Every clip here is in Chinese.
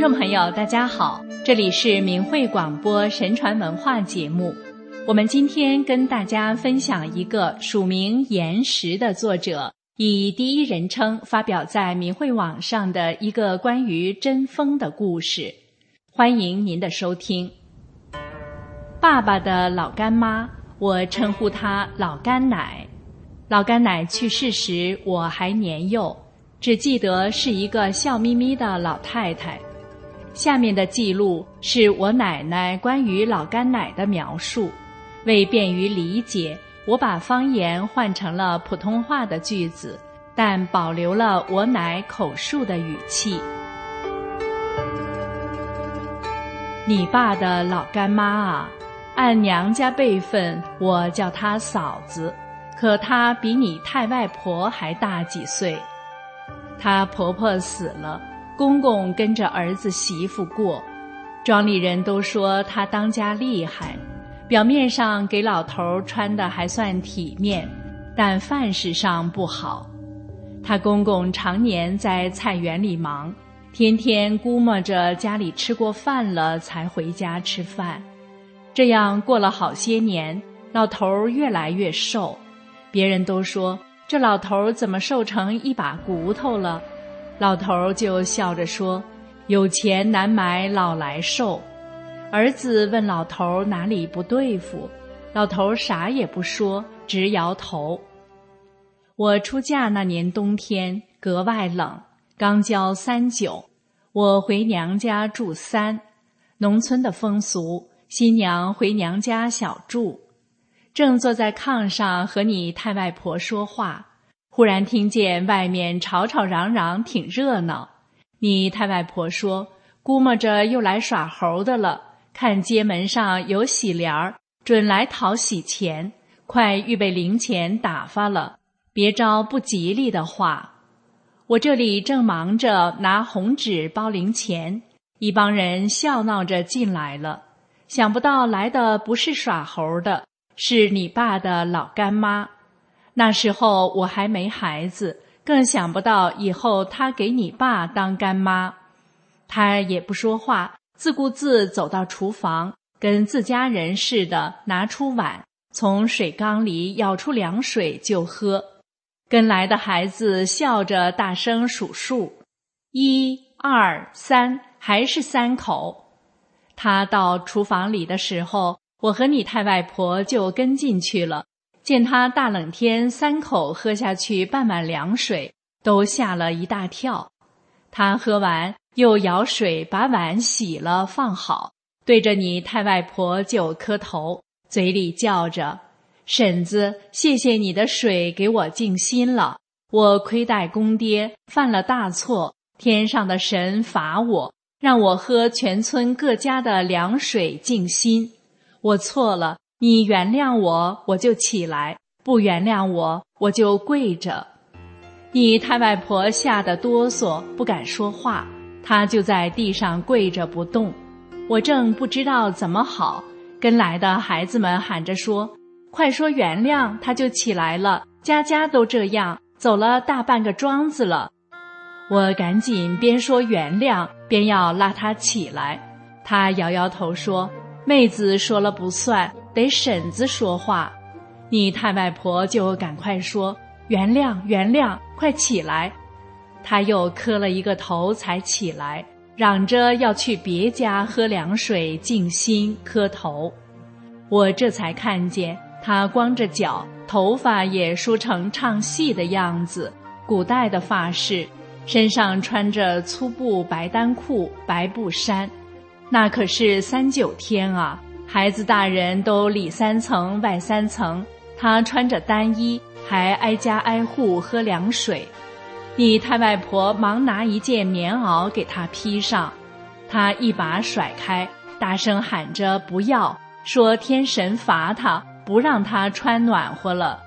听众朋友，大家好，这里是明慧广播神传文化节目。我们今天跟大家分享一个署名岩石的作者以第一人称发表在明慧网上的一个关于针锋的故事。欢迎您的收听。爸爸的老干妈，我称呼她老干奶。老干奶去世时，我还年幼，只记得是一个笑眯眯的老太太。下面的记录是我奶奶关于老干奶的描述。为便于理解，我把方言换成了普通话的句子，但保留了我奶口述的语气。你爸的老干妈啊，按娘家辈分，我叫她嫂子，可她比你太外婆还大几岁。她婆婆死了。公公跟着儿子媳妇过，庄里人都说他当家厉害，表面上给老头穿的还算体面，但饭食上不好。他公公常年在菜园里忙，天天估摸着家里吃过饭了才回家吃饭，这样过了好些年，老头越来越瘦，别人都说这老头怎么瘦成一把骨头了。老头儿就笑着说：“有钱难买老来瘦。”儿子问老头儿哪里不对付，老头儿啥也不说，直摇头。我出嫁那年冬天格外冷，刚交三九，我回娘家住三。农村的风俗，新娘回娘家小住。正坐在炕上和你太外婆说话。忽然听见外面吵吵嚷嚷，挺热闹。你太外婆说：“估摸着又来耍猴的了。看街门上有喜联儿，准来讨喜钱，快预备零钱打发了，别招不吉利的话。”我这里正忙着拿红纸包零钱，一帮人笑闹着进来了。想不到来的不是耍猴的，是你爸的老干妈。那时候我还没孩子，更想不到以后他给你爸当干妈。他也不说话，自顾自走到厨房，跟自家人似的，拿出碗，从水缸里舀出凉水就喝。跟来的孩子笑着大声数数，一二三，还是三口。他到厨房里的时候，我和你太外婆就跟进去了。见他大冷天三口喝下去半碗凉水，都吓了一大跳。他喝完又舀水把碗洗了放好，对着你太外婆就磕头，嘴里叫着：“婶子，谢谢你的水给我静心了。我亏待公爹，犯了大错，天上的神罚我，让我喝全村各家的凉水静心。我错了。”你原谅我，我就起来；不原谅我，我就跪着。你太外婆吓得哆嗦，不敢说话，她就在地上跪着不动。我正不知道怎么好，跟来的孩子们喊着说：“快说原谅！”他就起来了，家家都这样，走了大半个庄子了。我赶紧边说原谅，边要拉他起来。他摇摇头说：“妹子说了不算。”得婶子说话，你太外婆就赶快说原谅原谅，快起来。他又磕了一个头才起来，嚷着要去别家喝凉水静心磕头。我这才看见他光着脚，头发也梳成唱戏的样子，古代的发饰，身上穿着粗布白单裤、白布衫，那可是三九天啊。孩子大人都里三层外三层，他穿着单衣，还挨家挨户喝凉水。你太外婆忙拿一件棉袄给他披上，他一把甩开，大声喊着不要，说天神罚他，不让他穿暖和了。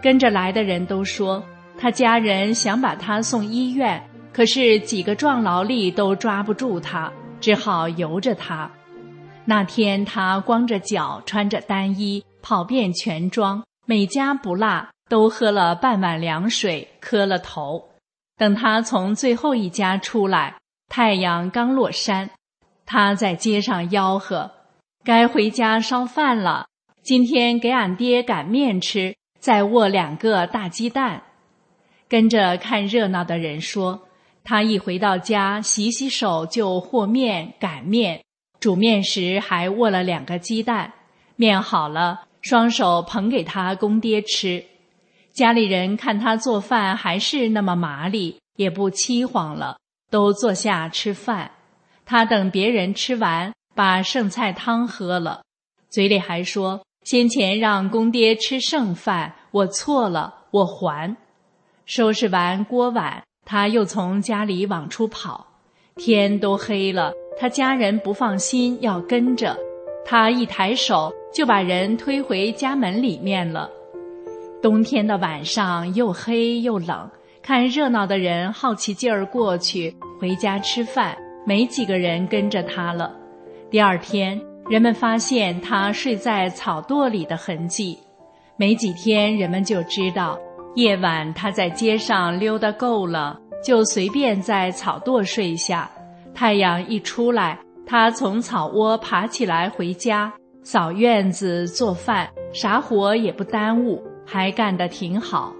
跟着来的人都说，他家人想把他送医院，可是几个壮劳力都抓不住他，只好由着他。那天他光着脚，穿着单衣，跑遍全庄，每家不落，都喝了半碗凉水，磕了头。等他从最后一家出来，太阳刚落山，他在街上吆喝：“该回家烧饭了。今天给俺爹擀面吃，再握两个大鸡蛋。”跟着看热闹的人说：“他一回到家，洗洗手就和面、擀面，煮面时还握了两个鸡蛋。面好了，双手捧给他公爹吃。”家里人看他做饭还是那么麻利，也不凄惶了，都坐下吃饭。他等别人吃完，把剩菜汤喝了，嘴里还说：“先前让公爹吃剩饭，我错了，我还。”收拾完锅碗，他又从家里往出跑。天都黑了，他家人不放心，要跟着。他一抬手，就把人推回家门里面了。冬天的晚上又黑又冷，看热闹的人好奇劲儿过去回家吃饭，没几个人跟着他了。第二天，人们发现他睡在草垛里的痕迹，没几天，人们就知道夜晚他在街上溜达够了，就随便在草垛睡下。太阳一出来，他从草窝爬起来回家，扫院子、做饭，啥活也不耽误。还干得挺好。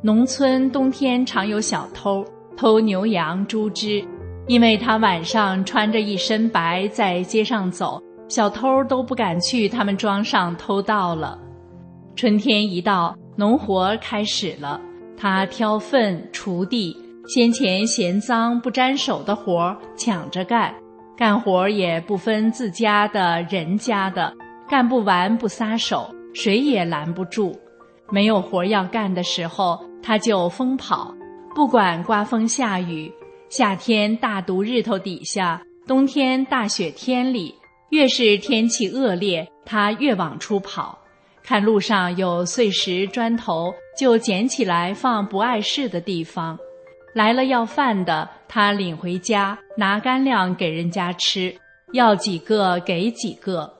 农村冬天常有小偷偷牛羊猪只，因为他晚上穿着一身白在街上走，小偷都不敢去他们庄上偷盗了。春天一到，农活开始了，他挑粪锄地，先前嫌脏不沾手的活抢着干，干活也不分自家的人家的，干不完不撒手。谁也拦不住，没有活要干的时候，他就疯跑，不管刮风下雨。夏天大毒日头底下，冬天大雪天里，越是天气恶劣，他越往出跑。看路上有碎石砖头，就捡起来放不碍事的地方。来了要饭的，他领回家，拿干粮给人家吃，要几个给几个。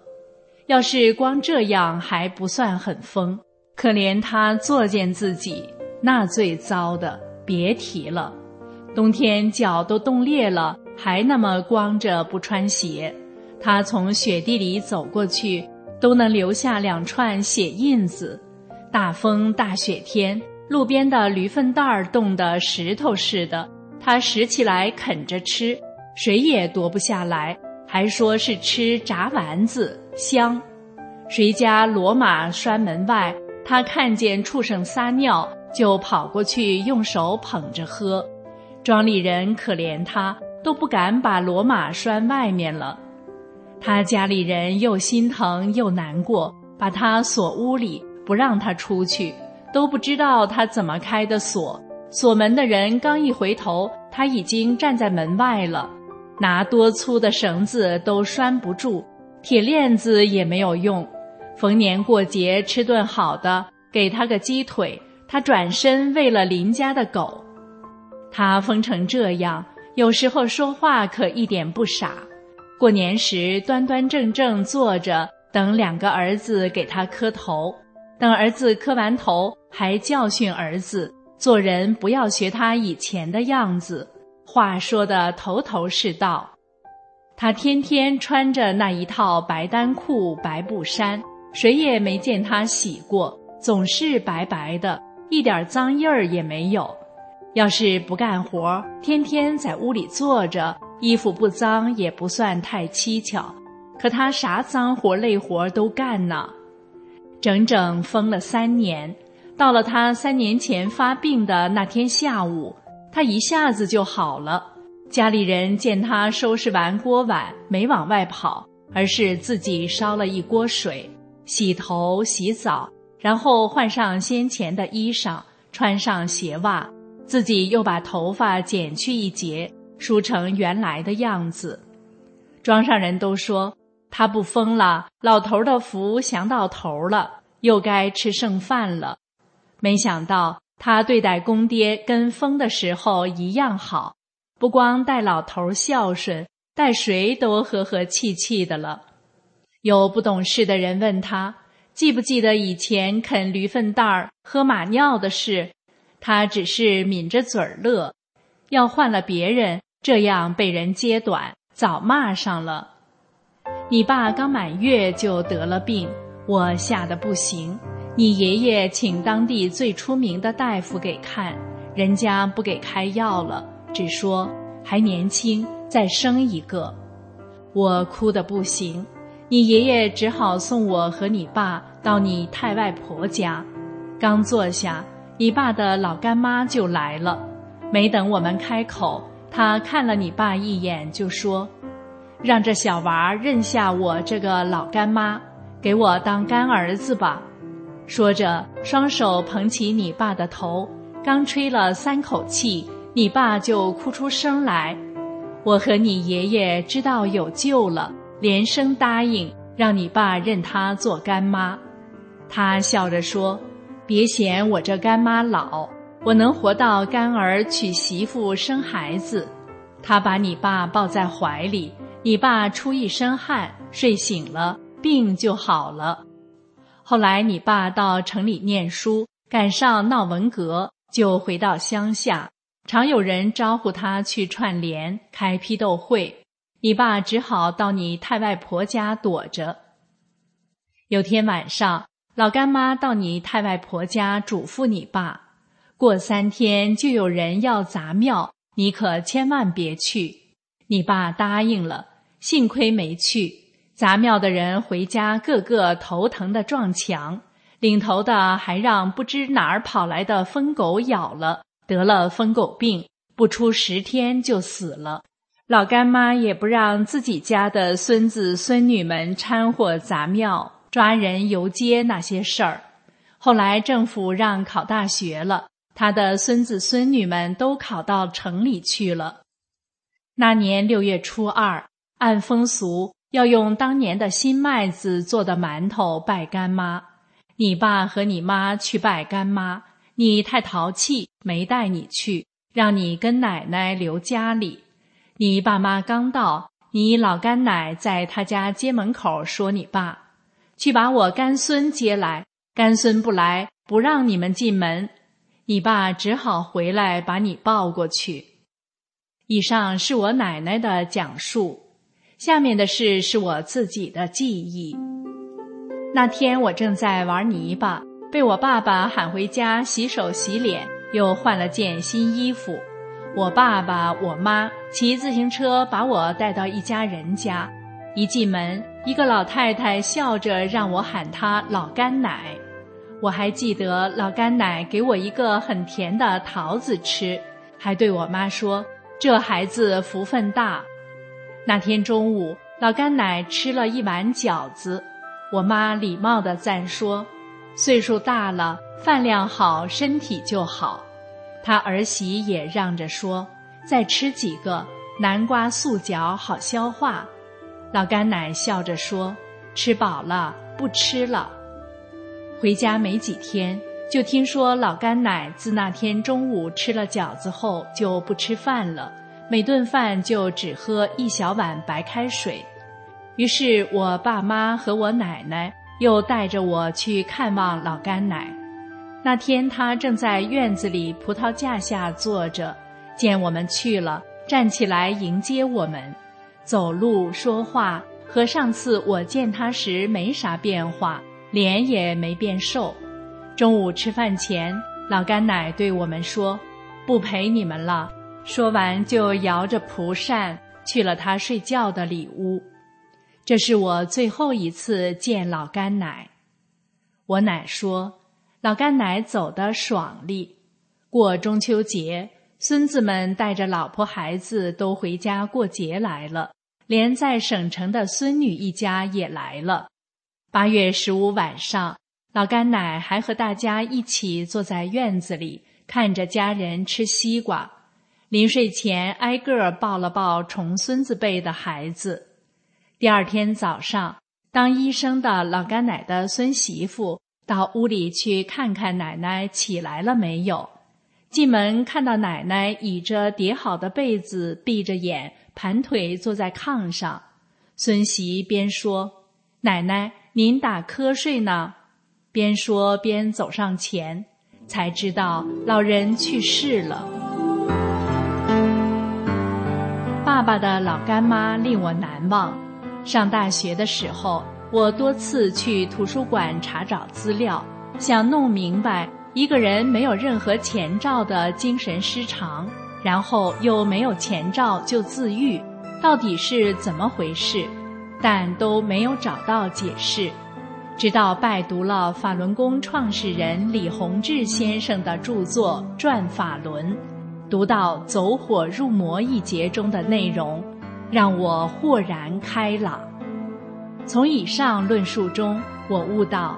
要是光这样还不算很疯，可怜他作践自己，那最糟的别提了。冬天脚都冻裂了，还那么光着不穿鞋，他从雪地里走过去，都能留下两串血印子。大风大雪天，路边的驴粪蛋儿冻得石头似的，他拾起来啃着吃，谁也夺不下来。还说是吃炸丸子香，谁家骡马拴门外，他看见畜生撒尿，就跑过去用手捧着喝。庄里人可怜他，都不敢把骡马拴外面了。他家里人又心疼又难过，把他锁屋里，不让他出去，都不知道他怎么开的锁。锁门的人刚一回头，他已经站在门外了。拿多粗的绳子都拴不住，铁链子也没有用。逢年过节吃顿好的，给他个鸡腿，他转身喂了邻家的狗。他疯成这样，有时候说话可一点不傻。过年时端端正正坐着，等两个儿子给他磕头。等儿子磕完头，还教训儿子做人不要学他以前的样子。话说的头头是道，他天天穿着那一套白单裤、白布衫，谁也没见他洗过，总是白白的，一点脏印儿也没有。要是不干活，天天在屋里坐着，衣服不脏也不算太蹊跷。可他啥脏活累活都干呢，整整疯了三年。到了他三年前发病的那天下午。他一下子就好了。家里人见他收拾完锅碗，没往外跑，而是自己烧了一锅水，洗头洗澡，然后换上先前的衣裳，穿上鞋袜，自己又把头发剪去一截，梳成原来的样子。庄上人都说他不疯了，老头的福享到头了，又该吃剩饭了。没想到。他对待公爹跟疯的时候一样好，不光待老头孝顺，待谁都和和气气的了。有不懂事的人问他，记不记得以前啃驴粪蛋儿、喝马尿的事？他只是抿着嘴儿乐。要换了别人，这样被人揭短，早骂上了。你爸刚满月就得了病，我吓得不行。你爷爷请当地最出名的大夫给看，人家不给开药了，只说还年轻，再生一个。我哭得不行，你爷爷只好送我和你爸到你太外婆家。刚坐下，你爸的老干妈就来了，没等我们开口，他看了你爸一眼，就说：“让这小娃认下我这个老干妈，给我当干儿子吧。”说着，双手捧起你爸的头，刚吹了三口气，你爸就哭出声来。我和你爷爷知道有救了，连声答应，让你爸认他做干妈。他笑着说：“别嫌我这干妈老，我能活到干儿娶媳妇生孩子。”他把你爸抱在怀里，你爸出一身汗，睡醒了，病就好了。后来你爸到城里念书，赶上闹文革，就回到乡下。常有人招呼他去串联、开批斗会，你爸只好到你太外婆家躲着。有天晚上，老干妈到你太外婆家嘱咐你爸：过三天就有人要砸庙，你可千万别去。你爸答应了，幸亏没去。砸庙的人回家，个个头疼的撞墙，领头的还让不知哪儿跑来的疯狗咬了，得了疯狗病，不出十天就死了。老干妈也不让自己家的孙子孙女们掺和砸庙、抓人游街那些事儿。后来政府让考大学了，他的孙子孙女们都考到城里去了。那年六月初二，按风俗。要用当年的新麦子做的馒头拜干妈，你爸和你妈去拜干妈，你太淘气，没带你去，让你跟奶奶留家里。你爸妈刚到，你老干奶在他家街门口说：“你爸去把我干孙接来，干孙不来，不让你们进门。”你爸只好回来把你抱过去。以上是我奶奶的讲述。下面的事是我自己的记忆。那天我正在玩泥巴，被我爸爸喊回家洗手洗脸，又换了件新衣服。我爸爸、我妈骑自行车把我带到一家人家，一进门，一个老太太笑着让我喊她老干奶。我还记得老干奶给我一个很甜的桃子吃，还对我妈说：“这孩子福分大。”那天中午，老干奶吃了一碗饺子，我妈礼貌地赞说：“岁数大了，饭量好，身体就好。”他儿媳也让着说：“再吃几个南瓜素饺，好消化。”老干奶笑着说：“吃饱了，不吃了。”回家没几天，就听说老干奶自那天中午吃了饺子后就不吃饭了。每顿饭就只喝一小碗白开水，于是我爸妈和我奶奶又带着我去看望老干奶。那天他正在院子里葡萄架下坐着，见我们去了，站起来迎接我们，走路说话和上次我见他时没啥变化，脸也没变瘦。中午吃饭前，老干奶对我们说：“不陪你们了。”说完，就摇着蒲扇去了他睡觉的里屋。这是我最后一次见老干奶。我奶说，老干奶走得爽利。过中秋节，孙子们带着老婆孩子都回家过节来了，连在省城的孙女一家也来了。八月十五晚上，老干奶还和大家一起坐在院子里，看着家人吃西瓜。临睡前，挨个抱了抱重孙子辈的孩子。第二天早上，当医生的老干奶的孙媳妇到屋里去看看奶奶起来了没有。进门看到奶奶倚着叠好的被子，闭着眼，盘腿坐在炕上。孙媳边说：“奶奶，您打瞌睡呢。”边说边走上前，才知道老人去世了。爸的老干妈令我难忘。上大学的时候，我多次去图书馆查找资料，想弄明白一个人没有任何前兆的精神失常，然后又没有前兆就自愈，到底是怎么回事，但都没有找到解释。直到拜读了法轮功创始人李洪志先生的著作《转法轮》。读到“走火入魔”一节中的内容，让我豁然开朗。从以上论述中，我悟到，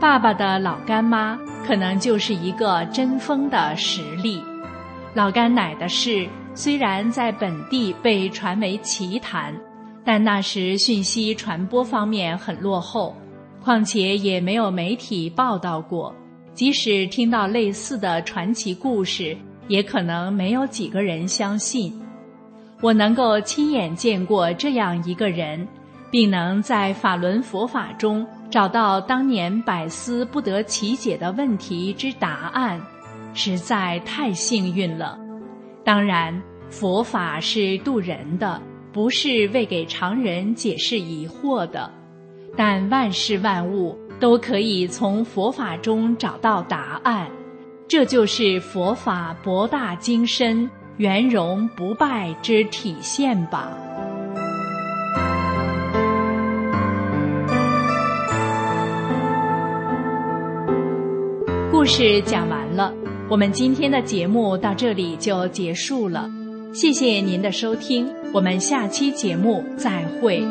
爸爸的老干妈可能就是一个针锋的实例。老干奶的事虽然在本地被传为奇谈，但那时讯息传播方面很落后，况且也没有媒体报道过。即使听到类似的传奇故事，也可能没有几个人相信，我能够亲眼见过这样一个人，并能在法轮佛法中找到当年百思不得其解的问题之答案，实在太幸运了。当然，佛法是渡人的，不是为给常人解释疑惑的，但万事万物都可以从佛法中找到答案。这就是佛法博大精深、圆融不败之体现吧。故事讲完了，我们今天的节目到这里就结束了。谢谢您的收听，我们下期节目再会。